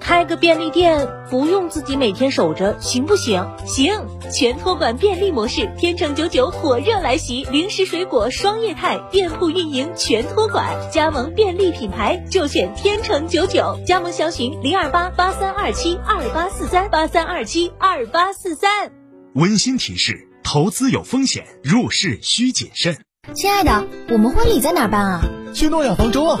开个便利店不用自己每天守着，行不行？行！全托管便利模式，天成九九火热来袭，零食水果双业态，店铺运营全托管，加盟便利品牌就选天成九九，加盟详询零二八八三二七二八四三八三二七二八四三。温馨提示：投资有风险，入市需谨慎。亲爱的，我们婚礼在哪儿办啊？去诺亚方舟啊！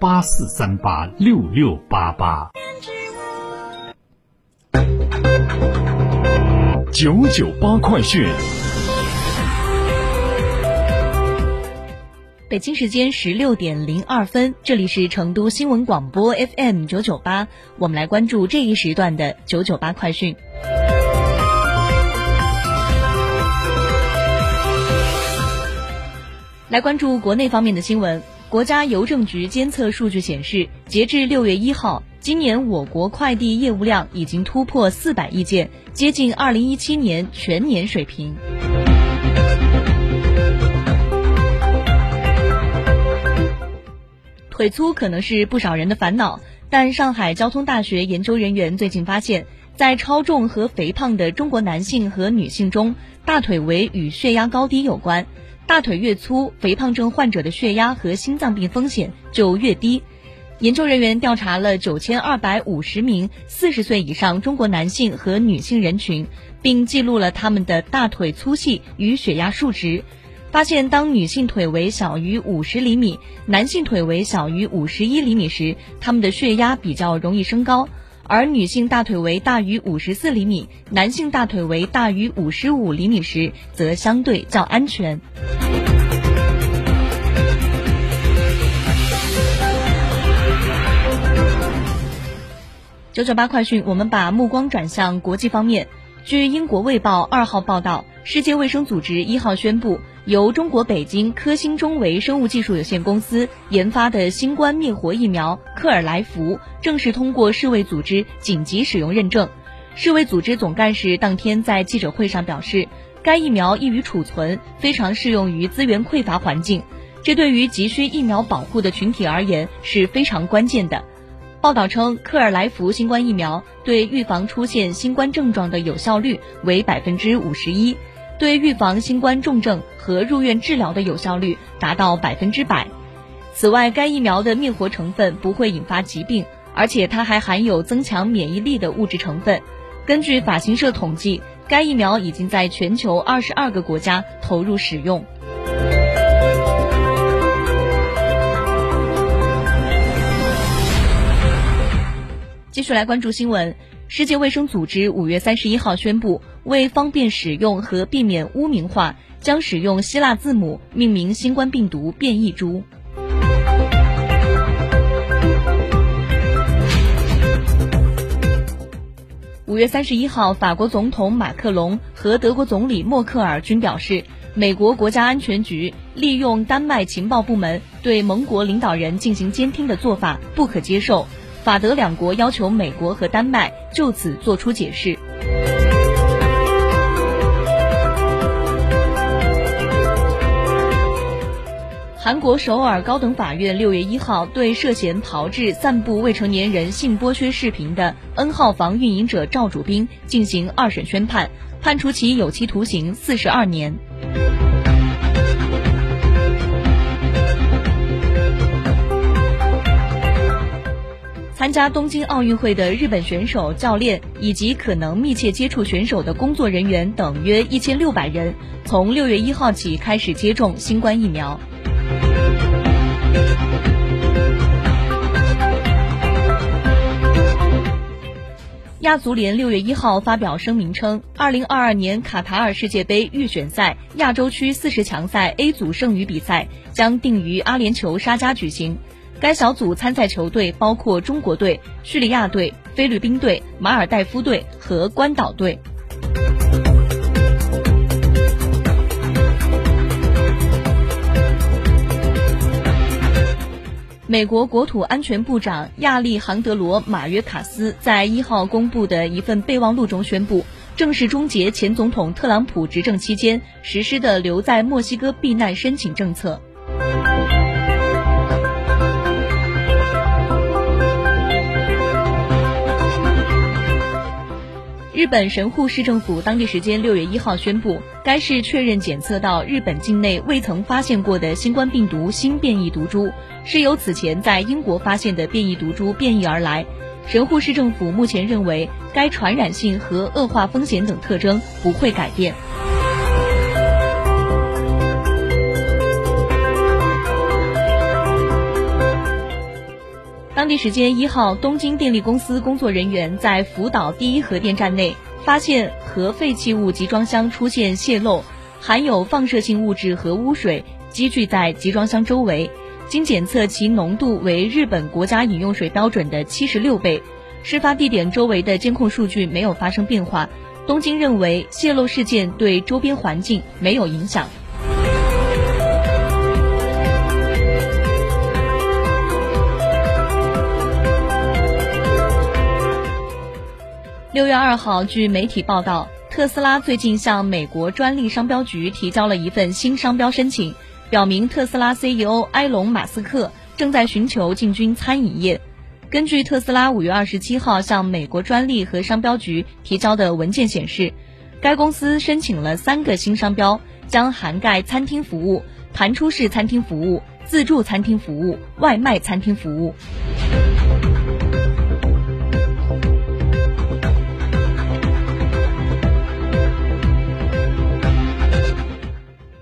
八四三八六六八八。九九八快讯。北京时间十六点零二分，这里是成都新闻广播 FM 九九八，我们来关注这一时段的九九八快讯。来关注国内方面的新闻。国家邮政局监测数据显示，截至六月一号，今年我国快递业务量已经突破四百亿件，接近二零一七年全年水平。腿粗可能是不少人的烦恼，但上海交通大学研究人员最近发现，在超重和肥胖的中国男性和女性中，大腿围与血压高低有关。大腿越粗，肥胖症患者的血压和心脏病风险就越低。研究人员调查了九千二百五十名四十岁以上中国男性和女性人群，并记录了他们的大腿粗细与血压数值。发现，当女性腿围小于五十厘米，男性腿围小于五十一厘米时，他们的血压比较容易升高；而女性大腿围大于五十四厘米，男性大腿围大于五十五厘米时，则相对较安全。九九八快讯，我们把目光转向国际方面。据英国《卫报》二号报道，世界卫生组织一号宣布，由中国北京科兴中维生物技术有限公司研发的新冠灭活疫苗克尔来福正式通过世卫组织紧急使用认证。世卫组织总干事当天在记者会上表示，该疫苗易于储存，非常适用于资源匮乏环境，这对于急需疫苗保护的群体而言是非常关键的。报道称，克尔来福新冠疫苗对预防出现新冠症状的有效率为百分之五十一，对预防新冠重症和入院治疗的有效率达到百分之百。此外，该疫苗的灭活成分不会引发疾病，而且它还含有增强免疫力的物质成分。根据法新社统计，该疫苗已经在全球二十二个国家投入使用。继续来关注新闻。世界卫生组织五月三十一号宣布，为方便使用和避免污名化将使用希腊字母命名新冠病毒变异株。五月三十一号法国总统马克龙和德国总理默克尔均表示美国国家安全局利用丹麦情报部门对盟国领导人进行监听的做法不可接受法德两国要求美国和丹麦就此作出解释。韩国首尔高等法院六月一号对涉嫌炮制、散布未成年人性剥削视频的 N 号房运营者赵主斌进行二审宣判，判处其有期徒刑四十二年。参加东京奥运会的日本选手、教练以及可能密切接触选手的工作人员等约一千六百人，从六月一号起开始接种新冠疫苗。亚足联六月一号发表声明称，二零二二年卡塔尔世界杯预选赛亚洲区四十强赛 A 组剩余比赛将定于阿联酋沙迦举行。该小组参赛球队包括中国队、叙利亚队、菲律宾队、马尔代夫队和关岛队。美国国土安全部长亚历杭德罗·马约卡斯在一号公布的一份备忘录中宣布，正式终结前总统特朗普执政期间实施的留在墨西哥避难申请政策。日本神户市政府当地时间六月一号宣布，该市确认检测到日本境内未曾发现过的新冠病毒新变异毒株，是由此前在英国发现的变异毒株变异而来。神户市政府目前认为，该传染性和恶化风险等特征不会改变。地时间一号，东京电力公司工作人员在福岛第一核电站内发现核废弃物集装箱出现泄漏，含有放射性物质和污水积聚在集装箱周围。经检测，其浓度为日本国家饮用水标准的七十六倍。事发地点周围的监控数据没有发生变化。东京认为泄漏事件对周边环境没有影响。六月二号，据媒体报道，特斯拉最近向美国专利商标局提交了一份新商标申请，表明特斯拉 CEO 埃隆·马斯克正在寻求进军餐饮业。根据特斯拉五月二十七号向美国专利和商标局提交的文件显示，该公司申请了三个新商标，将涵盖餐厅服务、弹出式餐厅服务、自助餐厅服务、外卖餐厅服务。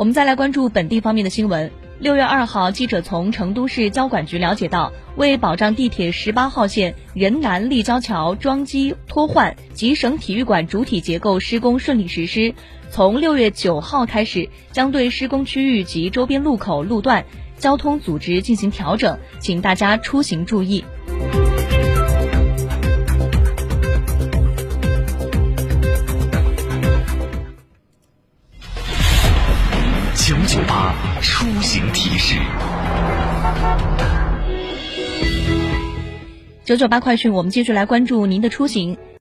我们再来关注本地方面的新闻。六月二号，记者从成都市交管局了解到，为保障地铁十八号线仁南立交桥桩基脱换及省体育馆主体结构施工顺利实施，从六月九号开始，将对施工区域及周边路口路段交通组织进行调整，请大家出行注意。九九八快讯，我们继续来关注您的出行。